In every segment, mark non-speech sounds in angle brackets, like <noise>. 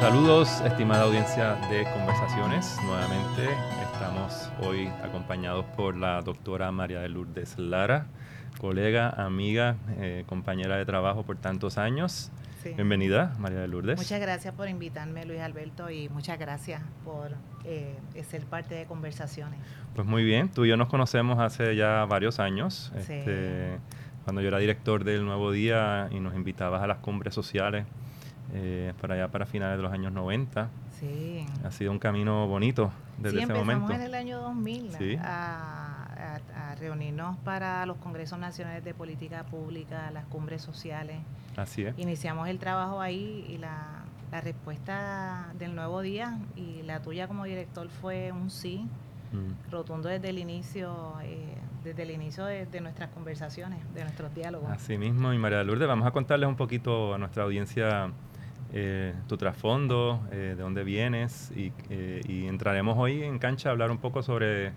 Saludos, estimada audiencia de Conversaciones. Nuevamente estamos hoy acompañados por la doctora María de Lourdes Lara, colega, amiga, eh, compañera de trabajo por tantos años. Bienvenida, María de Lourdes. Muchas gracias por invitarme, Luis Alberto, y muchas gracias por eh, ser parte de Conversaciones. Pues muy bien, tú y yo nos conocemos hace ya varios años. Este, cuando yo era director del Nuevo Día y nos invitabas a las cumbres sociales eh, para allá para finales de los años 90. Sí. Ha sido un camino bonito desde ese momento. en el año 2000 a, a, reunirnos para los congresos nacionales de política pública, las cumbres sociales. Así es. Iniciamos el trabajo ahí y la, la respuesta del nuevo día y la tuya como director fue un sí, mm. rotundo desde el inicio. Eh, desde el inicio de, nuestras conversaciones, de nuestros diálogos. Así mismo, y María Lourdes, vamos a contarles un poquito a nuestra audiencia eh, tu trasfondo, eh, de dónde vienes eh, y, entraremos hoy en cancha a hablar un poco sobre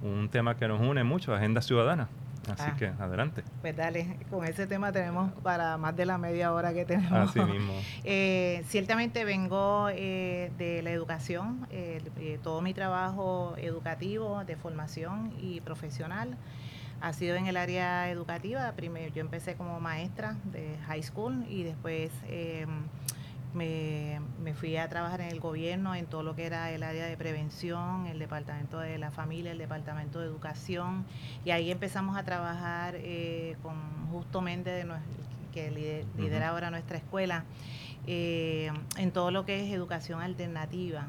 un tema que nos une mucho, agenda ciudadana. Así ah. que adelante. Pues dale, con ese tema tenemos para más de la media hora que tenemos. Así mismo. <laughs> ciertamente vengo de la educación, todo mi trabajo educativo, de formación y profesional ha sido en el área educativa. Primero yo empecé como maestra de high school y después me, fui a trabajar en el gobierno, en todo lo que era el área de prevención, el departamento de la familia, el departamento de educación, y ahí empezamos a trabajar eh, con Justo Méndez, que lidera ahora nuestra escuela, eh, en todo lo que es educación alternativa.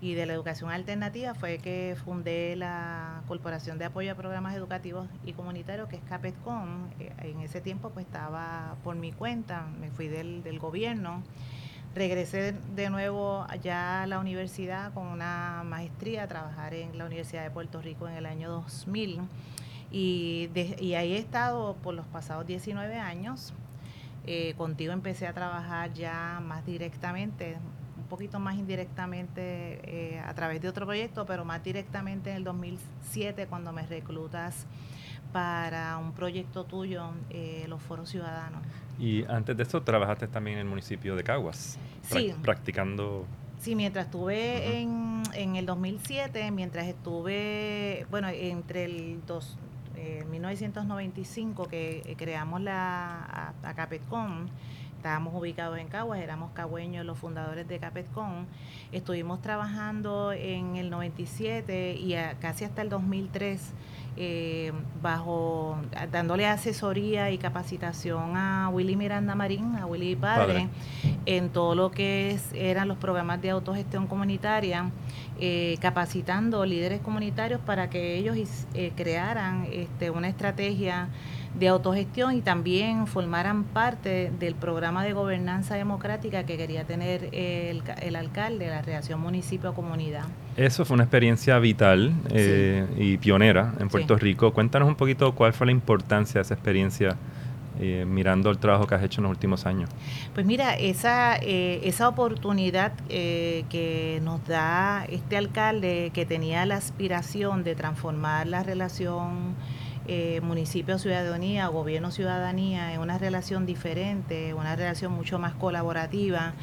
Y de la educación alternativa fue que fundé la Corporación de Apoyo a Programas Educativos y Comunitarios, que es CAPETCOM. Eh, en ese tiempo pues estaba por mi cuenta, me fui del, del gobierno Regresé de nuevo allá a la universidad con una maestría a trabajar en la Universidad de Puerto Rico en el año 2000 y, y ahí he estado por los pasados 19 años. Eh, contigo empecé a trabajar ya más directamente, un poquito más indirectamente eh, a través de otro proyecto, pero más directamente en el 2007 cuando me reclutas para un proyecto tuyo, eh, los foros ciudadanos. Y antes de eso trabajaste también en el municipio de Caguas, sí. practicando... Sí, mientras estuve en, en, el 2007, mientras estuve, bueno, entre el dos, 1995 eh, que eh, creamos la a, Capetcom, estábamos ubicados en Caguas, éramos cagüeños los fundadores de Capetcom, estuvimos trabajando en el 97 y casi hasta el 2003 eh, bajo dándole asesoría y capacitación a Willy Miranda Marín, a Willy Padre, en todo lo que es, eran los programas de autogestión comunitaria, eh, capacitando líderes comunitarios para que ellos eh, crearan este, una estrategia de autogestión y también formaran parte del programa de gobernanza democrática que quería tener el, el alcalde, la relación municipio-comunidad. Eso fue una experiencia vital eh, y pionera en Puerto Rico. Cuéntanos un poquito cuál fue la importancia de esa experiencia eh, mirando el trabajo que has hecho en los últimos años. Pues mira, esa, eh, esa oportunidad que nos da este alcalde que tenía la aspiración de transformar la relación eh, municipio-ciudadanía, gobierno-ciudadanía, en una relación diferente, una relación mucho más colaborativa,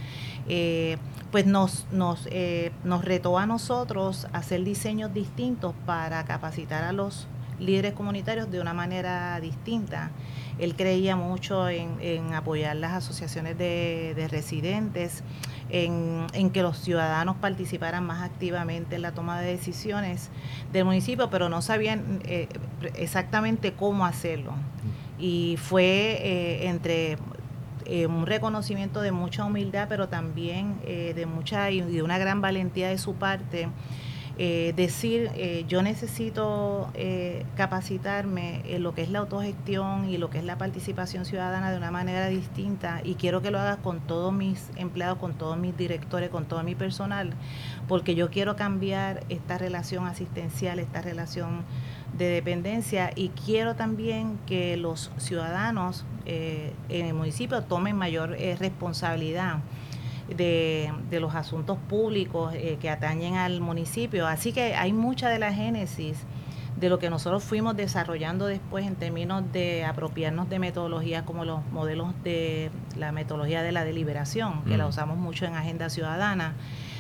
eh, pues nos, nos, eh, nos retó a nosotros hacer diseños distintos para capacitar a los líderes comunitarios de una manera distinta. Él creía mucho en, apoyar las asociaciones de, residentes, en, que los ciudadanos participaran más activamente en la toma de decisiones del municipio, pero no sabían eh, exactamente cómo hacerlo. Y fue eh, entre eh, un reconocimiento de mucha humildad, pero también de mucha y de una gran valentía de su parte eh, decir eh, yo necesito eh, capacitarme en lo que es la autogestión y lo que es la participación ciudadana de una manera distinta y quiero que lo hagas con todos mis empleados, con todos mis directores, con todo mi personal, porque yo quiero cambiar esta relación asistencial, esta relación de dependencia y quiero también que los ciudadanos en el municipio tomen mayor responsabilidad de, de los asuntos públicos eh, que atañen al municipio. Así que hay mucha de la génesis de lo que nosotros fuimos desarrollando después en términos de apropiarnos de metodologías como los modelos de la metodología de la deliberación, que la usamos mucho en Agenda Ciudadana.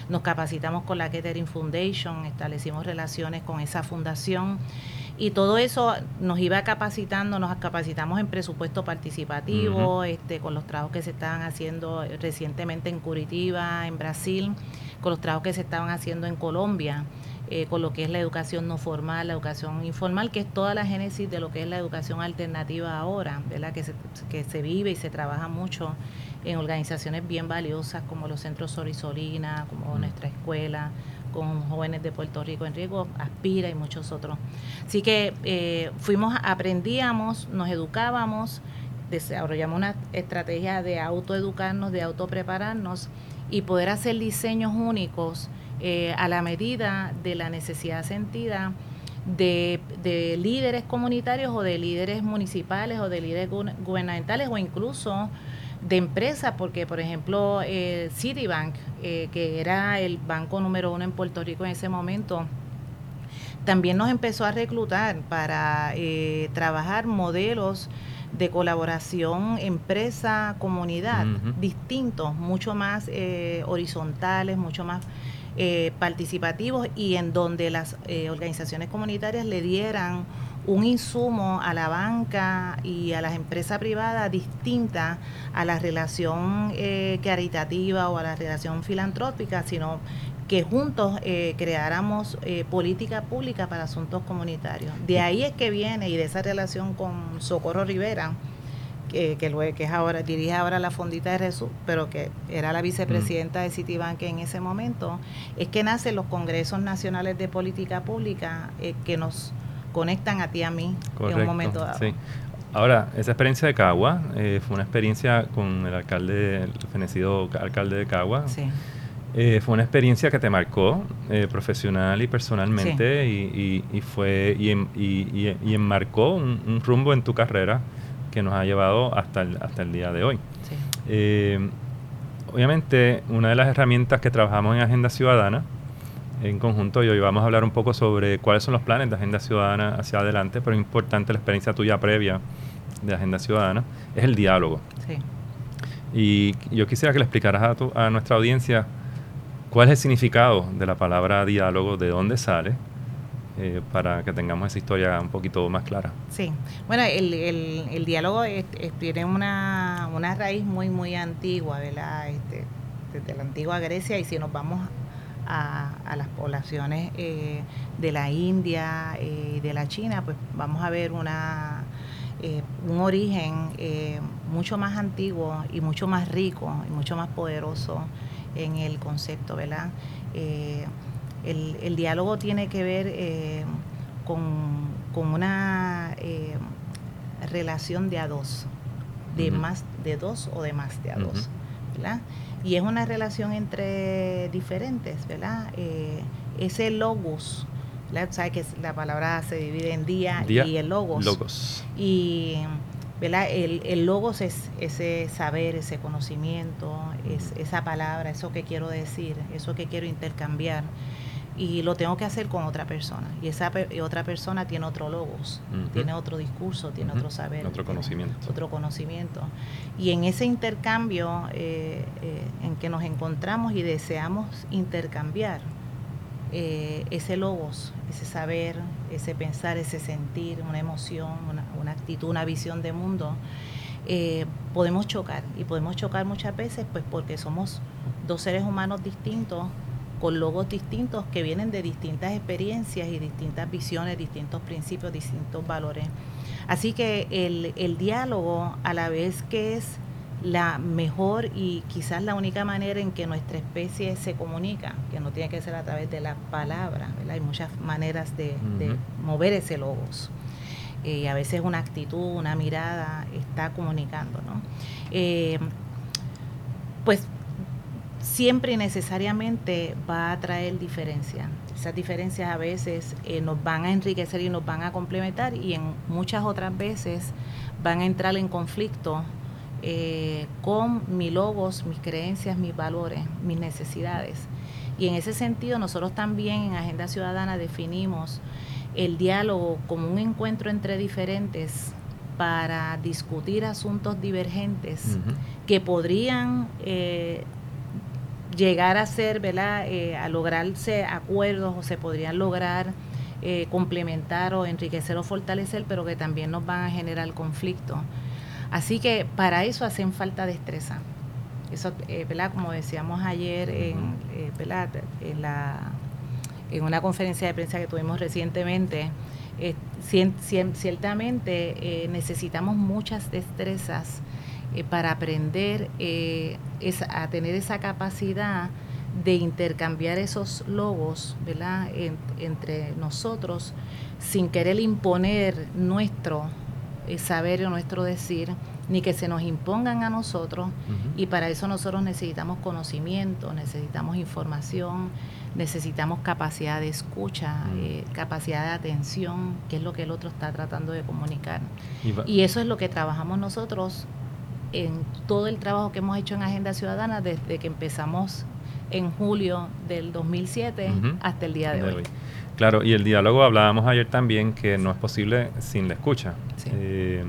Nos capacitamos con la Kettering Foundation, establecimos relaciones con esa fundación y todo eso nos iba capacitando, nos capacitamos en presupuesto participativo, este, con los trabajos que se estaban haciendo recientemente en Curitiba, en Brasil, con los trabajos que se estaban haciendo en Colombia. Eh, con lo que es la educación no formal, la educación informal, que es toda la génesis de lo que es la educación alternativa ahora, ¿verdad? Que se, que se vive y se trabaja mucho en organizaciones bien valiosas como los centros Sorisolina, como nuestra escuela, con jóvenes de Puerto Rico en riesgo, Aspira y muchos otros. Así que eh, fuimos, aprendíamos, nos educábamos, desarrollamos una estrategia de autoeducarnos, de autoprepararnos y poder hacer diseños únicos eh, a la medida de la necesidad sentida de, de, líderes comunitarios o de líderes municipales o de líderes gubernamentales o incluso de empresas, porque por ejemplo eh, Citibank, eh, que era el banco número uno en Puerto Rico en ese momento, también nos empezó a reclutar para eh, trabajar modelos de colaboración empresa-comunidad distintos, mucho más horizontales, mucho más participativos y en donde las organizaciones comunitarias le dieran un insumo a la banca y a las empresas privadas distinta a la relación eh, caritativa o a la relación filantrópica, sino que juntos eh, creáramos eh, política pública para asuntos comunitarios. De ahí es que viene y de esa relación con Socorro Rivera, que, que, que es ahora, dirige ahora la Fondita de Jesús, pero que era la vicepresidenta de Citibank en ese momento, es que nacen los Congresos Nacionales de Política Pública que nos conectan a ti a mí en un momento dado. Sí. Ahora, esa experiencia de Cagua eh, fue una experiencia con el alcalde, el fenecido alcalde de Cagua. Sí. Eh, fue una experiencia que te marcó eh, profesional y personalmente y, y, fue y, y enmarcó un, rumbo en tu carrera que nos ha llevado hasta el, hasta el día de hoy. Sí. obviamente, una de las herramientas que trabajamos en Agenda Ciudadana en conjunto y hoy vamos a hablar un poco sobre cuáles son los planes de Agenda Ciudadana hacia adelante, pero es importante la experiencia tuya previa de Agenda Ciudadana, es el diálogo. Sí. Y yo quisiera que le explicaras a, tu, a nuestra audiencia cuál es el significado de la palabra diálogo, de dónde sale, eh, para que tengamos esa historia un poquito más clara. Sí, bueno, el, diálogo tiene una, una raíz muy, muy antigua, ¿verdad? Este, desde la antigua Grecia y si nos vamos a, las poblaciones eh, de la India y eh, de la China, pues vamos a ver una, un origen mucho más antiguo y mucho más rico y mucho más poderoso en el concepto, ¿verdad? El, diálogo tiene que ver con, con, una relación de a dos, de más de dos o de más de a dos, ¿verdad? y es una relación entre diferentes, ¿verdad? Eh, ese logos, ¿sabes que la palabra se divide en día, y el logos? Logos. Y ¿verdad? El, el, logos es ese saber, ese conocimiento, es esa palabra, eso que quiero decir, eso que quiero intercambiar y lo tengo que hacer con otra persona. Y esa otra persona tiene otro logos, tiene otro discurso, tiene otro saber. Otro conocimiento. Otro conocimiento. Y en ese intercambio eh, eh, en que nos encontramos y deseamos intercambiar eh, ese logos, ese saber, ese pensar, ese sentir, una emoción, una, una actitud, una visión de mundo, podemos chocar. Y podemos chocar muchas veces pues porque somos dos seres humanos distintos con logos distintos que vienen de distintas experiencias y distintas visiones, distintos principios, distintos valores. Así que el, el diálogo, a la vez que es la mejor y quizás la única manera en que nuestra especie se comunica, que no tiene que ser a través de la palabra, hay muchas maneras de, mover ese logos. Eh, y a veces una actitud, una mirada está comunicando. ¿no? Eh, pues siempre y necesariamente va a traer diferencias. Esas diferencias a veces eh, nos van a enriquecer y nos van a complementar y en muchas otras veces van a entrar en conflicto eh, con mis logos, mis creencias, mis valores, mis necesidades. Y en ese sentido nosotros también en Agenda Ciudadana definimos el diálogo como un encuentro entre diferentes para discutir asuntos divergentes que podrían eh, llegar a ser, ¿verdad? Eh, a lograrse acuerdos o se podrían lograr eh, complementar o enriquecer o fortalecer, pero que también nos van a generar conflicto. Así que para eso hacen falta destreza. Eso, ¿verdad? Como decíamos ayer en, en, la, en una conferencia de prensa que tuvimos recientemente, eh, ciertamente eh, necesitamos muchas destrezas eh, para aprender a tener esa capacidad de intercambiar esos logos ¿verdad? entre nosotros sin querer imponer nuestro saber o nuestro decir, ni que se nos impongan a nosotros. Y para eso nosotros necesitamos conocimiento, necesitamos información, necesitamos capacidad de escucha, eh, capacidad de atención, que es lo que el otro está tratando de comunicar. Y, eso es lo que trabajamos nosotros en todo el trabajo que hemos hecho en Agenda Ciudadana desde que empezamos en julio del 2007 hasta el día de, hoy. Claro, y el diálogo hablábamos ayer también que no es posible sin la escucha. Eh,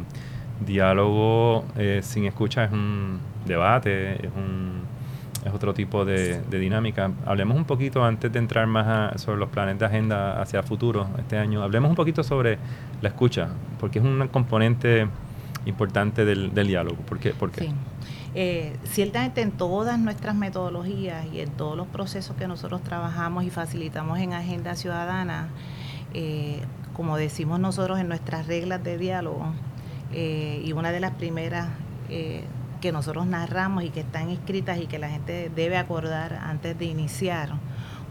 diálogo eh, sin escucha es un debate, es un es otro tipo de, dinámica. Hablemos un poquito, antes de entrar más sobre los planes de agenda hacia futuro este año, hablemos un poquito sobre la escucha, porque es un componente importante del, diálogo. ¿Por qué? Sí. Eh, ciertamente en todas nuestras metodologías y en todos los procesos que nosotros trabajamos y facilitamos en Agenda Ciudadana, eh, como decimos nosotros en nuestras reglas de diálogo, eh, y una de las primeras que nosotros narramos y que están escritas y que la gente debe acordar antes de iniciar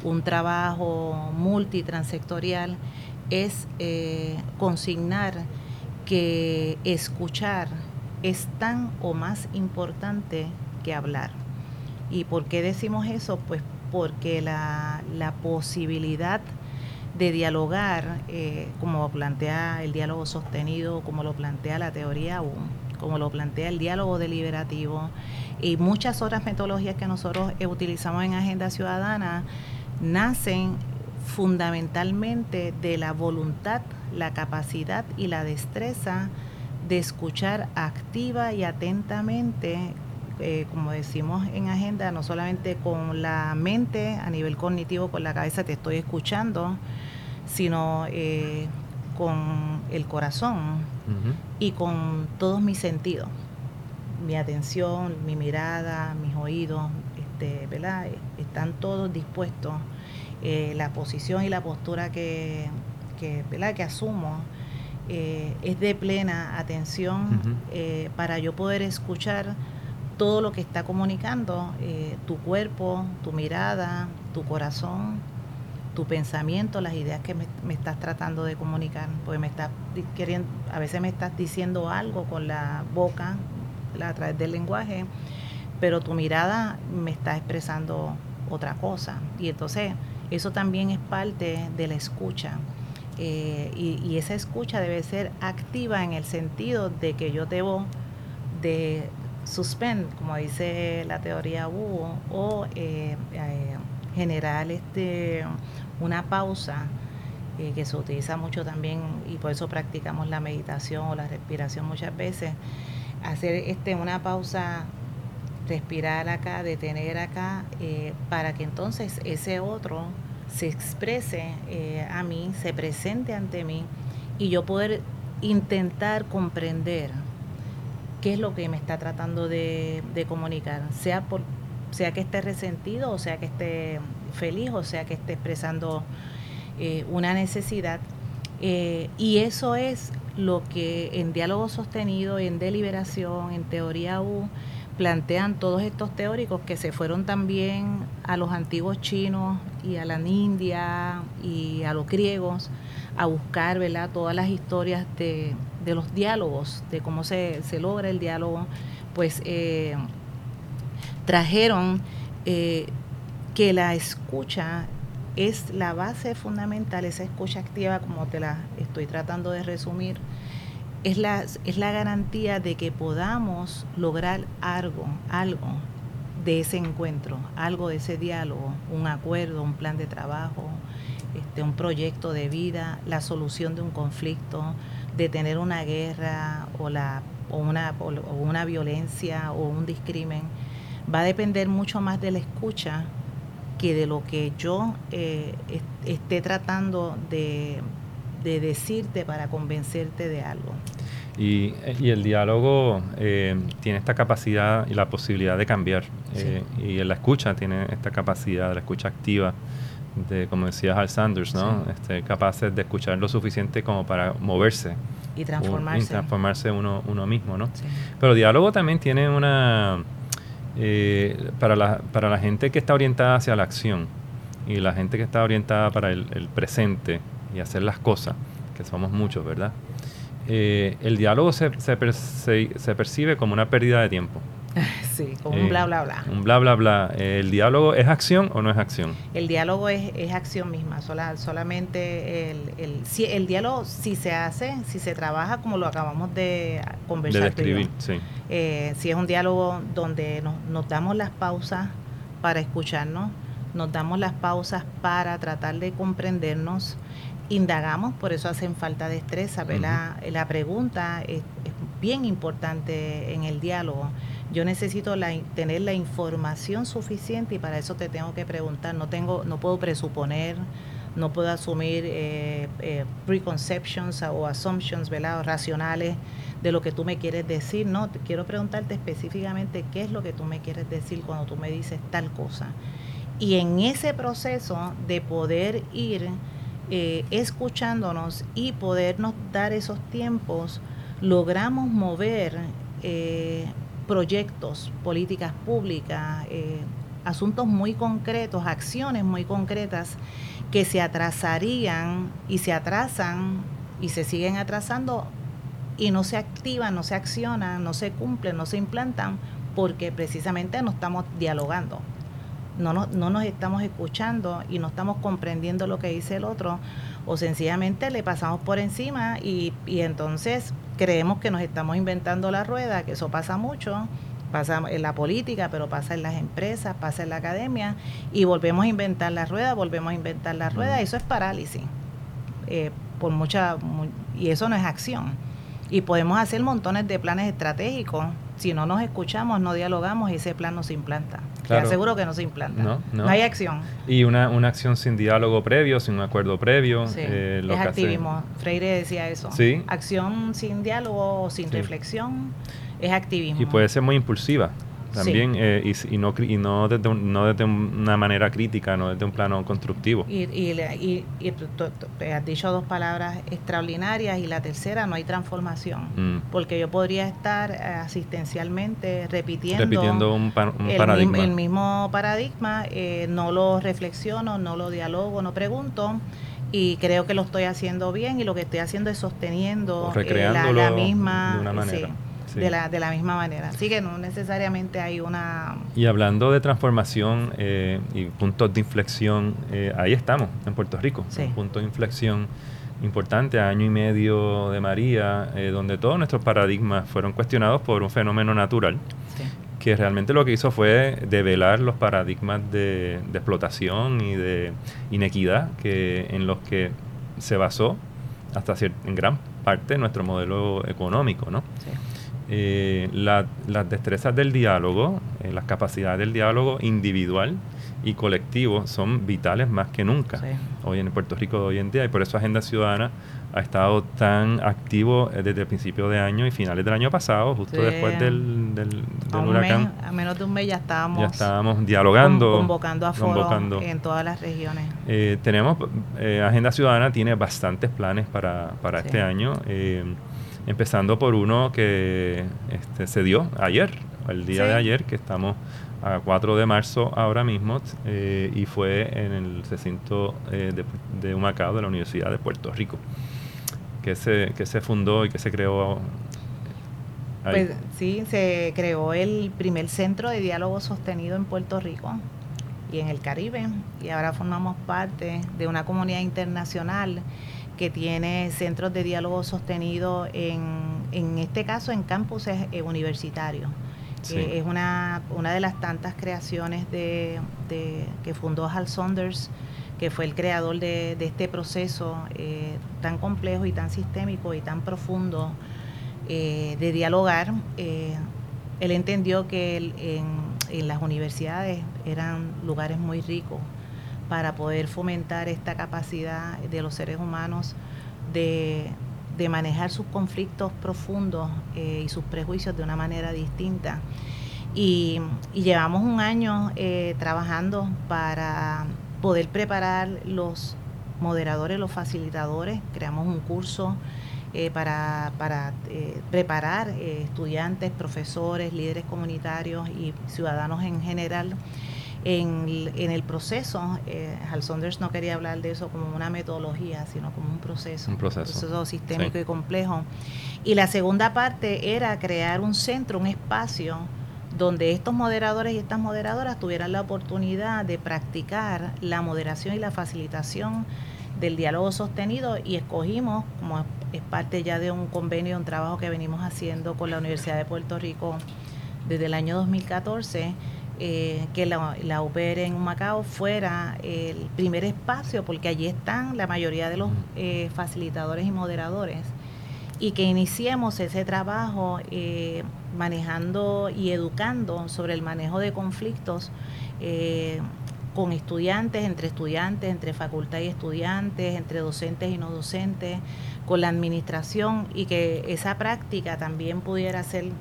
un trabajo multitransectorial es consignar que escuchar es tan o más importante que hablar. ¿Y por qué decimos eso? Pues porque la, posibilidad de dialogar, eh, como plantea el diálogo sostenido, como lo plantea la teoría como lo plantea el diálogo deliberativo y muchas otras metodologías que nosotros utilizamos en Agenda Ciudadana, nacen fundamentalmente de la voluntad, la capacidad y la destreza de escuchar activa y atentamente, eh, como decimos en agenda, no solamente con la mente a nivel cognitivo, con la cabeza te estoy escuchando, sino eh, con el corazón y con todos mis sentidos, mi atención, mi mirada, mis oídos, este, ¿verdad? están todos dispuestos. Eh, la posición y la postura que, ¿verdad? que asumo eh, es de plena atención eh, para yo poder escuchar todo lo que está comunicando tu cuerpo, tu mirada, tu corazón, tu pensamiento, las ideas que me, estás tratando de comunicar, porque me estás queriendo, a veces me estás diciendo algo con la boca, a través del lenguaje, pero tu mirada me está expresando otra cosa. Y entonces eso también es parte de la escucha. Eh, y, esa escucha debe ser activa en el sentido de que yo debo de suspend, como dice la teoría U, o eh, eh, generar este una pausa eh, que se utiliza mucho también y por eso practicamos la meditación o la respiración muchas veces, hacer este una pausa, respirar acá, detener acá, para que entonces ese otro se exprese eh, a mí, se presente ante mí y yo poder intentar comprender qué es lo que me está tratando de, comunicar, sea por sea que esté resentido o sea que esté feliz o sea que esté expresando eh, una necesidad. Eh, y eso es lo que en diálogo sostenido, en deliberación, en teoría U, plantean todos estos teóricos que se fueron también a los antiguos chinos y a la India y a los griegos a buscar ¿verdad? todas las historias de, los diálogos, de cómo se, logra el diálogo, pues eh, trajeron que la escucha es la base fundamental, esa escucha activa, como te la estoy tratando de resumir, es la, es la garantía de que podamos lograr algo, algo de ese encuentro, algo de ese diálogo, un acuerdo, un plan de trabajo, este, un proyecto de vida, la solución de un conflicto, de tener una guerra o, la, o, una, o una violencia o un discrimen, va a depender mucho más de la escucha que de lo que yo eh, esté tratando de, de decirte para convencerte de algo. Y, el diálogo eh, tiene esta capacidad y la posibilidad de cambiar. Eh, y la escucha tiene esta capacidad, la escucha activa, de, como decía Hal Sanders, ¿no? Este, capaces de escuchar lo suficiente como para moverse. Y transformarse. y transformarse uno, uno mismo, ¿no? Pero el diálogo también tiene una... Eh, para, la, para la gente que está orientada hacia la acción y la gente que está orientada para el, el presente y hacer las cosas, que somos muchos, ¿verdad? Eh, el diálogo se, se, percibe como una pérdida de tiempo. <laughs> Sí, como un bla, bla, bla. Un bla, bla, bla. ¿El diálogo es acción o no es acción? El diálogo es, acción misma. Sola, solamente el, el, si, el diálogo, si se hace, si se trabaja como lo acabamos de conversar. De describir, sí. Eh, si es un diálogo donde nos, nos damos las pausas para escucharnos, nos damos las pausas para tratar de comprendernos, indagamos, por eso hacen falta destreza. La, la, pregunta es, bien importante en el diálogo. Yo necesito la, tener la información suficiente y para eso te tengo que preguntar. No tengo, no puedo presuponer, no puedo asumir eh, eh, preconceptions o assumptions, ¿verdad? racionales de lo que tú me quieres decir. No, quiero preguntarte específicamente qué es lo que tú me quieres decir cuando tú me dices tal cosa. Y en ese proceso de poder ir eh, escuchándonos y podernos dar esos tiempos, logramos mover eh, proyectos, políticas públicas, eh, asuntos muy concretos, acciones muy concretas que se atrasarían y se atrasan y se siguen atrasando y no se activan, no se accionan, no se cumplen, no se implantan porque precisamente no estamos dialogando no, no, no nos estamos escuchando y no estamos comprendiendo lo que dice el otro, o sencillamente le pasamos por encima y, y entonces creemos que nos estamos inventando la rueda, que eso pasa mucho, pasa en la política, pero pasa en las empresas, pasa en la academia, y volvemos a inventar la rueda, volvemos a inventar la rueda, eso es parálisis, eh, por mucha, y eso no es acción. Y podemos hacer montones de planes estratégicos, si no nos escuchamos, no dialogamos, ese plan no se implanta. Te aseguro que no se implanta. No, hay acción. Y una, una, acción sin diálogo previo, sin un acuerdo previo. Eh, es activismo. Freire decía eso. ¿Sí? Acción sin diálogo o sin reflexión es activismo. Y puede ser muy impulsiva también eh, y, y, no, y no, desde no desde una manera crítica, no desde un plano constructivo. Y, y, y tú, has dicho dos palabras extraordinarias y la tercera, no hay transformación, mm. porque yo podría estar eh, asistencialmente repitiendo, repitiendo un, el, paradigma. el mismo paradigma, eh, no lo reflexiono, no lo dialogo, no pregunto y creo que lo estoy haciendo bien y lo que estoy haciendo es sosteniendo la, misma de una manera de, la, de la misma manera. Así que no necesariamente hay una... Y hablando de transformación eh, y puntos de inflexión, eh, ahí estamos, en Puerto Rico. Un punto de inflexión importante, año y medio de María, eh, donde todos nuestros paradigmas fueron cuestionados por un fenómeno natural. que realmente lo que hizo fue develar los paradigmas de, de explotación y de inequidad que, en los que se basó hasta en gran parte nuestro modelo económico, ¿no? Sí eh, las destrezas del diálogo, eh, las capacidades del diálogo individual y colectivo son vitales más que nunca hoy en Puerto Rico de hoy en día y por eso Agenda Ciudadana ha estado tan activo eh, desde el principio de año y finales del año pasado, justo después del, del, huracán. a menos de un mes ya estábamos, ya estábamos dialogando, convocando a foros en todas las regiones. Eh, tenemos, Agenda Ciudadana tiene bastantes planes para, para este año empezando por uno que este, se dio ayer, el día de ayer, que estamos a 4 de marzo ahora mismo, eh, y fue en el recinto eh, de, de, Humacao de la Universidad de Puerto Rico, que se, que se fundó y que se creó. Pues sí, se creó el primer centro de diálogo sostenido en Puerto Rico y en el Caribe, y ahora formamos parte de una comunidad internacional que tiene centros de diálogo sostenido en, en este caso en campuses eh, universitarios. es una, una de las tantas creaciones de, que fundó Hal Saunders que fue el creador de, este proceso eh, tan complejo y tan sistémico y tan profundo eh, de dialogar. Eh, él entendió que en, las universidades eran lugares muy ricos para poder fomentar esta capacidad de los seres humanos de, manejar sus conflictos profundos y sus prejuicios de una manera distinta. Y, llevamos un año trabajando para poder preparar los moderadores, los facilitadores. Creamos un curso eh, para, para eh, preparar eh, estudiantes, profesores, líderes comunitarios y ciudadanos en general en, el proceso. Hal Saunders no quería hablar de eso como una metodología, sino como un proceso. Un proceso. sistémico y complejo. Y la segunda parte era crear un centro, un espacio donde estos moderadores y estas moderadoras tuvieran la oportunidad de practicar la moderación y la facilitación del diálogo sostenido y escogimos, como es parte ya de un convenio, un trabajo que venimos haciendo con la Universidad de Puerto Rico desde el año 2014, eh, que la, la en Macao fuera el primer espacio, porque allí están la mayoría de los eh, facilitadores y moderadores, y que iniciemos ese trabajo. Eh, manejando y educando sobre el manejo de conflictos con estudiantes, entre estudiantes, entre facultad y estudiantes, entre docentes y no docentes, con la administración y que esa práctica también pudiera ser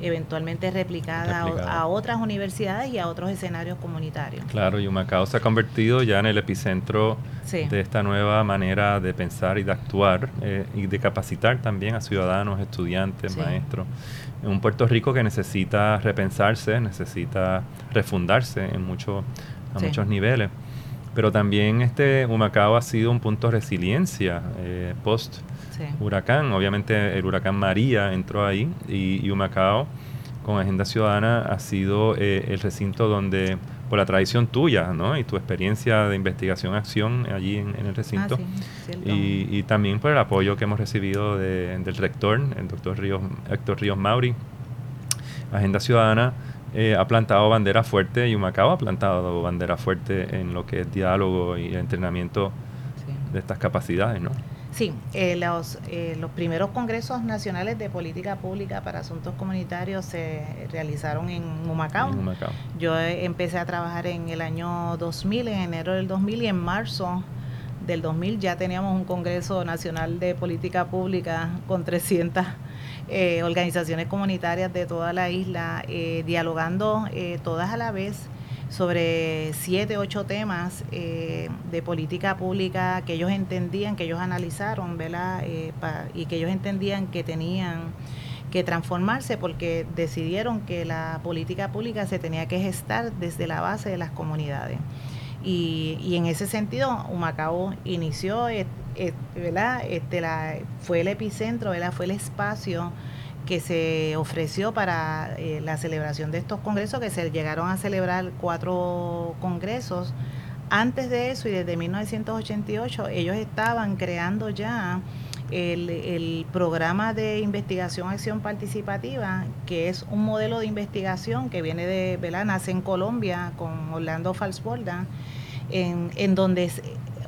eventualmente replicada, A, otras universidades y a otros escenarios comunitarios. Claro, y Humacao se ha convertido ya en el epicentro de esta nueva manera de pensar y de actuar eh, y de capacitar también a ciudadanos, estudiantes, maestros. En un Puerto Rico que necesita repensarse, necesita refundarse en mucho, a muchos niveles. Pero también este Humacao ha sido un punto de resiliencia eh, post huracán. Obviamente el huracán María entró ahí y, Humacao con Agenda Ciudadana ha sido eh, el recinto donde, por la tradición tuya ¿no? y tu experiencia de investigación-acción allí en, el recinto, ah, y, también por el apoyo que hemos recibido del rector, el doctor Ríos, Héctor Ríos Mauri, Agenda Ciudadana eh, ha plantado bandera fuerte y Humacao ha plantado bandera fuerte en lo que es diálogo y entrenamiento de estas capacidades, ¿no? Sí, eh, los, eh, los primeros congresos nacionales de política pública para asuntos comunitarios se realizaron en Humacao. Yo empecé a trabajar en el año 2000, en enero del 2000 y en marzo del 2000 ya teníamos un Congreso Nacional de Política Pública con 300 eh, organizaciones comunitarias de toda la isla, dialogando todas a la vez sobre siete, ocho temas eh, de política pública que ellos entendían, que ellos analizaron, ¿verdad? Eh, y que ellos entendían que tenían que transformarse porque decidieron que la política pública se tenía que gestar desde la base de las comunidades. Y, y en ese sentido, Humacao inició, eh, ¿verdad? Este, la, fue el epicentro, ¿verdad? fue el espacio que se ofreció para eh, la celebración de estos congresos, que se llegaron a celebrar cuatro congresos. Antes de eso y desde 1988 ellos estaban creando ya el, programa de investigación acción participativa, que es un modelo de investigación que viene de, ¿verdad? nace en Colombia con Orlando Falsborda, en, en donde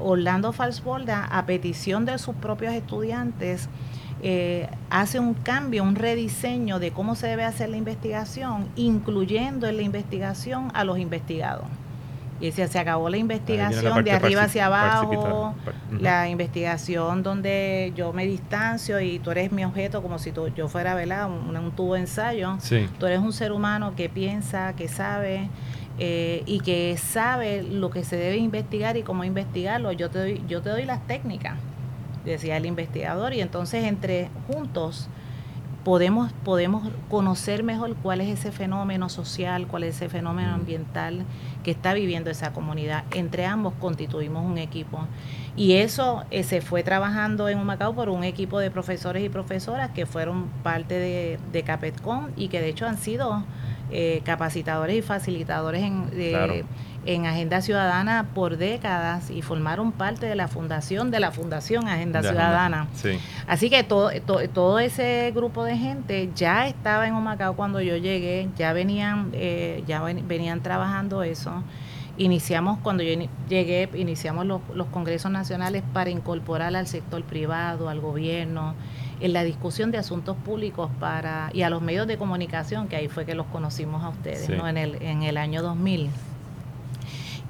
Orlando Falsborda, a petición de sus propios estudiantes, eh, hace un cambio, un rediseño de cómo se debe hacer la investigación, incluyendo en la investigación a los investigados. Y decía, se acabó la investigación de arriba hacia abajo, la investigación donde yo me distancio y tú eres mi objeto como si tú, yo fuera Un, un tubo de ensayo. Tú eres un ser humano que piensa, que sabe eh, y que sabe lo que se debe investigar y cómo investigarlo. Yo te doy, yo te doy las técnicas decía el investigador, y entonces entre juntos podemos, podemos conocer mejor cuál es ese fenómeno social, cuál es ese fenómeno ambiental que está viviendo esa comunidad. Entre ambos constituimos un equipo. Y eso eh, se fue trabajando en Humacao por un equipo de profesores y profesoras que fueron parte de, de CAPETCON y que de hecho han sido eh, capacitadores y facilitadores en, en Agenda Ciudadana por décadas y formaron parte de la fundación de la Fundación Agenda Ciudadana. Así que todo, todo ese grupo de gente ya estaba en Humacao cuando yo llegué, ya venían, eh, ya venían trabajando eso. iniciamos, cuando yo llegué, iniciamos los, los congresos nacionales para incorporar al sector privado, al gobierno, en la discusión de asuntos públicos para y a los medios de comunicación, que ahí fue que los conocimos a ustedes, ¿no? En el, en el año 2000.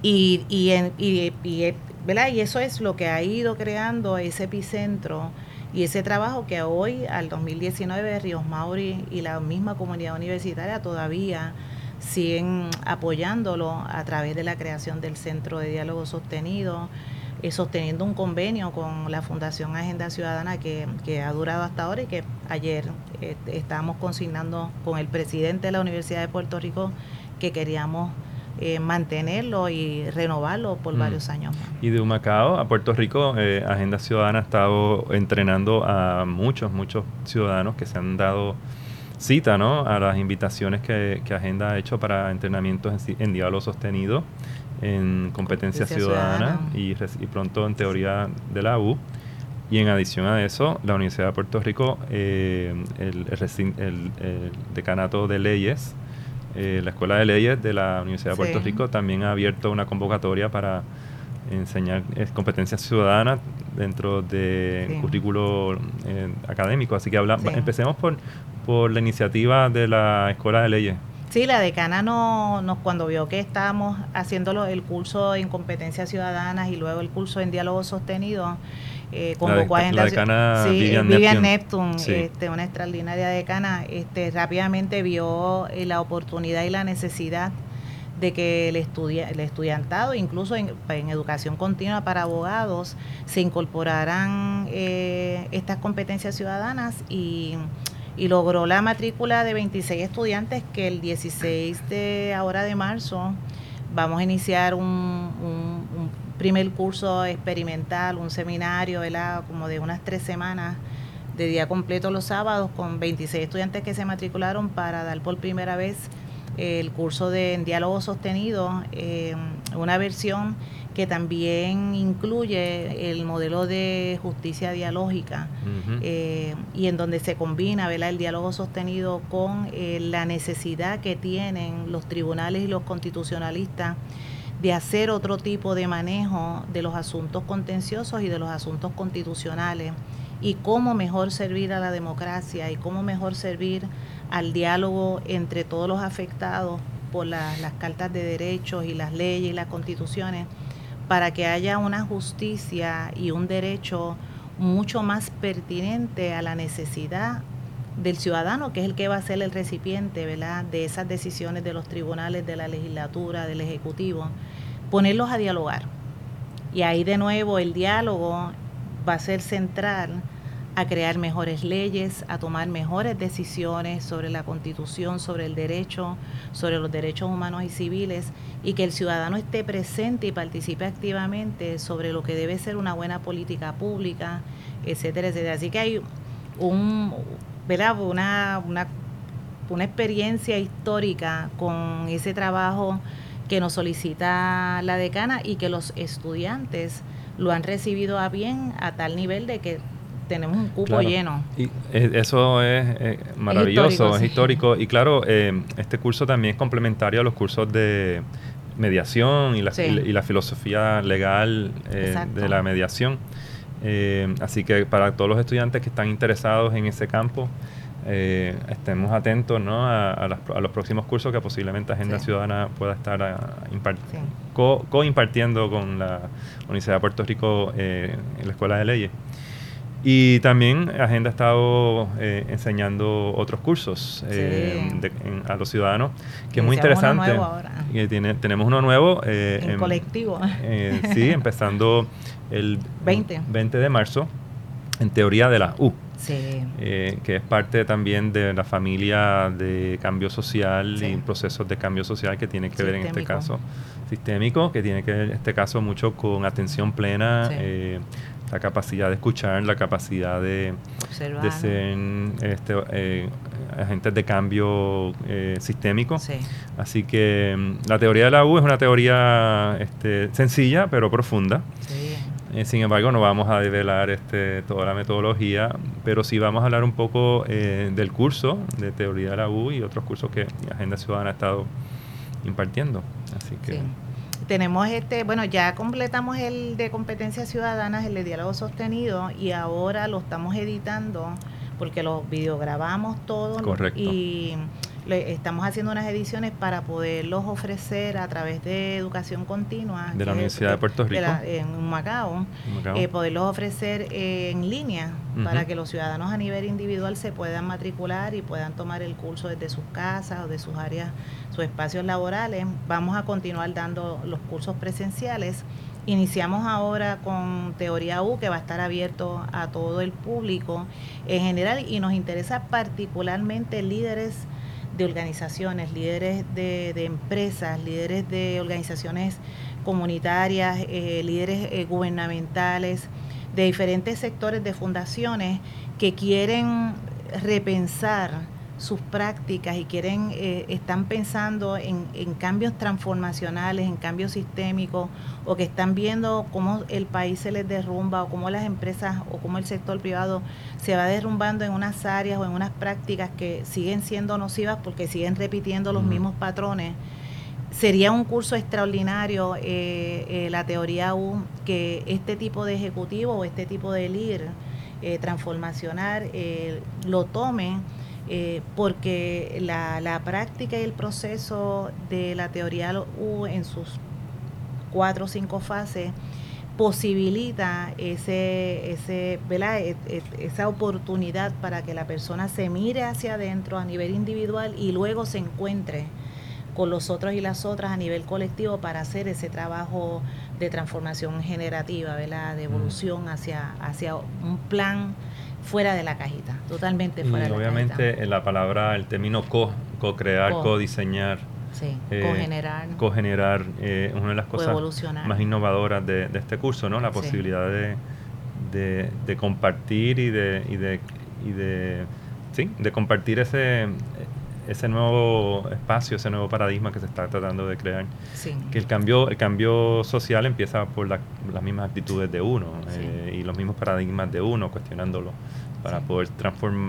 Y, y, en, y, y, y eso es lo que ha ido creando ese epicentro y ese trabajo que hoy, al 2019, Ríos Mauri y la misma comunidad universitaria todavía siguen apoyándolo a través de la creación del Centro de Diálogo Sostenido, eh, sosteniendo un convenio con la Fundación Agenda Ciudadana que, ha durado hasta ahora y que ayer eh, estábamos consignando con el presidente de la Universidad de Puerto Rico que queríamos eh, mantenerlo y renovarlo por mm. varios años más. Y de Humacao a Puerto Rico, Agenda Ciudadana ha estado entrenando a muchos, muchos ciudadanos que se han dado cita ¿no? a las invitaciones que, Agenda ha hecho para entrenamientos en, en diálogo sostenido en competencia, ciudadana, Y, pronto en teoría de la U. Y en adición a eso, la Universidad de Puerto Rico, eh, el, decanato de leyes, eh, la Escuela de Leyes de la Universidad de Puerto Rico también ha abierto una convocatoria para enseñar competencia ciudadana dentro del currículo eh, académico. Así que hablamos, empecemos por, por la iniciativa de la Escuela de Leyes. Sí, la decana no, nos cuando vio que estábamos haciéndolo el curso en competencias ciudadanas y luego el curso en diálogo sostenido, eh, convocó a la decana sí, Vivian, Vivian Neptune, este, una extraordinaria decana, este, rápidamente vio eh, la oportunidad y la necesidad de que el, estudia, el estudiantado, incluso en, educación continua para abogados, se incorporaran eh, estas competencias ciudadanas y y logró la matrícula de 26 estudiantes que el 16 de ahora de marzo vamos a iniciar un, primer curso experimental, un seminario, ¿verdad? como de unas tres semanas de día completo los sábados con 26 estudiantes que se matricularon para dar por primera vez el curso de diálogo sostenido, eh, una versión que también incluye el modelo de justicia dialógica eh, y en donde se combina el diálogo sostenido con eh, la necesidad que tienen los tribunales y los constitucionalistas de hacer otro tipo de manejo de los asuntos contenciosos y de los asuntos constitucionales y cómo mejor servir a la democracia y cómo mejor servir al diálogo entre todos los afectados por las cartas de derechos y las leyes y las constituciones para que haya una justicia y un derecho mucho más pertinente a la necesidad del ciudadano, que es el que va a ser el recipiente ¿verdad? de esas decisiones de los tribunales, de la legislatura, del Ejecutivo, ponerlos a dialogar. Y ahí de nuevo el diálogo va a ser central a crear mejores leyes, a tomar mejores decisiones sobre la constitución, sobre el derecho, sobre los derechos humanos y civiles, y que el ciudadano esté presente y participe activamente sobre lo que debe ser una buena política pública, etcétera, etcétera. Así que hay un, ¿verdad? Una, una, una experiencia histórica con ese trabajo que nos solicita la decana y que los estudiantes lo han recibido a bien a tal nivel de que tenemos un cupo lleno. Y eso es eh, maravilloso, es histórico, Y claro, eh, este curso también es complementario a los cursos de mediación y la, y, la filosofía legal eh, de la mediación. Así que para todos los estudiantes que están interesados en ese campo, estemos atentos ¿no? a, los próximos cursos que posiblemente Agenda Ciudadana pueda estar co-impartiendo con la Universidad de Puerto Rico en la Escuela de Leyes. Y también Agenda ha estado eh, enseñando otros cursos eh, a los ciudadanos, que es muy interesante. Uno ahora. Y tiene, tenemos uno nuevo. Eh, en, colectivo. sí, <laughs> empezando el 20. 20 de marzo, en teoría de la U. Sí. que es parte también de la familia de cambio social y procesos de cambio social que tiene que ver en este caso sistémico, que tiene que ver en este caso mucho con atención plena, la capacidad de escuchar, la capacidad de, de ser este, eh, agentes de cambio eh, sistémico. Así que mm, la teoría de la U es una teoría este, sencilla pero profunda. Eh, sin embargo, no vamos a develar este, toda la metodología, pero sí vamos a hablar un poco del curso de teoría de la U y otros cursos que Agenda Ciudadana ha estado impartiendo. Así que... tenemos este, bueno, ya completamos el de competencias ciudadanas, el de diálogo sostenido, y ahora lo estamos editando porque los videograbamos todos y estamos haciendo unas ediciones para poderlos ofrecer a través de educación continua. De la Universidad de Puerto Rico. en Macao. Eh, poderlos ofrecer en línea para que los ciudadanos a nivel individual se puedan matricular y puedan tomar el curso desde sus casas o de sus áreas, sus espacios laborales. Vamos a continuar dando los cursos presenciales. Iniciamos ahora con Teoría U, que va a estar abierto a todo el público en general y nos interesa particularmente líderes de organizaciones, líderes de, empresas, líderes de organizaciones comunitarias, eh, líderes eh, gubernamentales, de diferentes sectores de fundaciones que quieren repensar sus prácticas y quieren, eh, están pensando en, en, cambios transformacionales, en cambios sistémicos, o que están viendo cómo el país se les derrumba, o cómo las empresas o cómo el sector privado se va derrumbando en unas áreas o en unas prácticas que siguen siendo nocivas porque siguen repitiendo los mismos patrones. Sería un curso extraordinario eh, eh, la teoría U que este tipo de ejecutivo o este tipo de líder transformacional lo tome eh, porque la, la, práctica y el proceso de la teoría U en sus cuatro o cinco fases posibilita ese, ese, e, e, esa oportunidad para que la persona se mire hacia adentro a nivel individual y luego se encuentre con los otros y las otras a nivel colectivo para hacer ese trabajo de transformación generativa, ¿verdad? de evolución hacia, hacia un plan fuera de la cajita, totalmente fuera de la obviamente cajita. Obviamente la palabra, el término co, co-crear, co-diseñar. Sí, eh, co-generar. Co-generar eh, una de las cosas más innovadoras de, este curso, ¿no? La posibilidad de, de, compartir y de, y de, y de, sí, de compartir ese, ese nuevo espacio, ese nuevo paradigma que se está tratando de crear. Sí. Que el cambio, el cambio social empieza por las mismas actitudes de uno eh, y los mismos paradigmas de uno, cuestionándolo. Para poder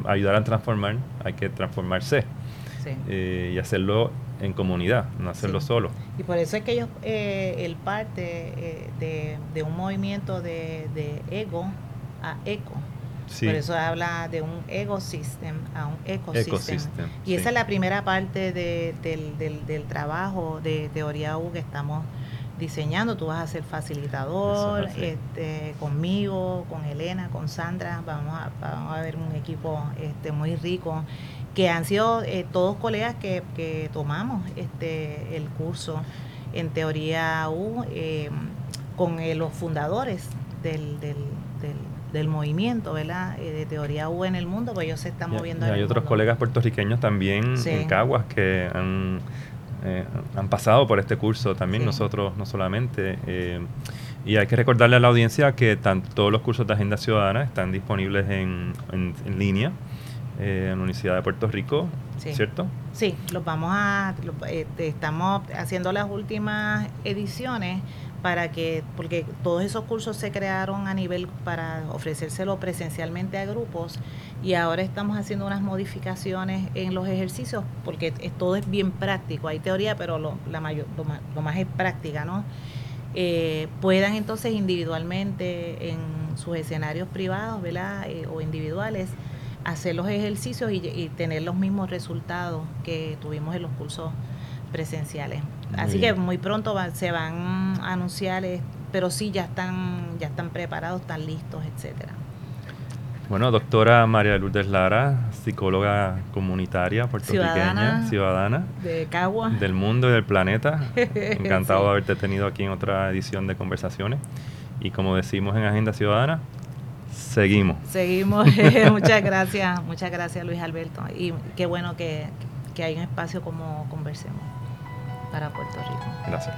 ayudar a transformar, hay que transformarse eh, y hacerlo en comunidad, no hacerlo solo. Y por eso es que ellos, eh, el parte de, de, un movimiento de, de ego a eco, por eso habla de un ecosystem a un ecosistema. y esa es la primera parte del, del, trabajo de teoría U que estamos diseñando. Tú vas a ser facilitador este, conmigo, con Elena, con Sandra. Vamos a, vamos a ver un equipo este, muy rico que han sido eh, todos colegas que, que, tomamos este el curso en teoría U eh, con eh, los fundadores del, del del movimiento, ¿verdad? Eh, de teoría U en el mundo, pues ellos se están moviendo. Y hay otros colegas puertorriqueños también en Caguas que han, eh, han pasado por este curso, también nosotros no solamente. Eh, y hay que recordarle a la audiencia que todos los cursos de Agenda Ciudadana están disponibles en, en, línea en la Universidad de Puerto Rico, ¿cierto? Sí, los vamos a, estamos haciendo las últimas ediciones para que, porque todos esos cursos se crearon a nivel para ofrecérselo presencialmente a grupos y ahora estamos haciendo unas modificaciones en los ejercicios porque todo es bien práctico, hay teoría, pero lo, la mayor, lo, más, es práctica, ¿no? Eh, puedan entonces individualmente en sus escenarios privados, ¿verdad? Eh, o individuales, hacer los ejercicios y, y tener los mismos resultados que tuvimos en los cursos presenciales. Así que muy pronto se van a anunciar, eh, pero sí ya están, ya están preparados, están listos, etcétera. Bueno, doctora María Lourdes Lara, psicóloga comunitaria puertorriqueña, ciudadana, de Cagua, del mundo y del planeta. <laughs> Encantado de haberte tenido aquí en otra edición de conversaciones. Y como decimos en Agenda Ciudadana, seguimos. Seguimos. <laughs> <laughs> muchas gracias, muchas gracias Luis Alberto. Y qué bueno que, que hay un espacio como conversemos para Puerto Rico. Gracias.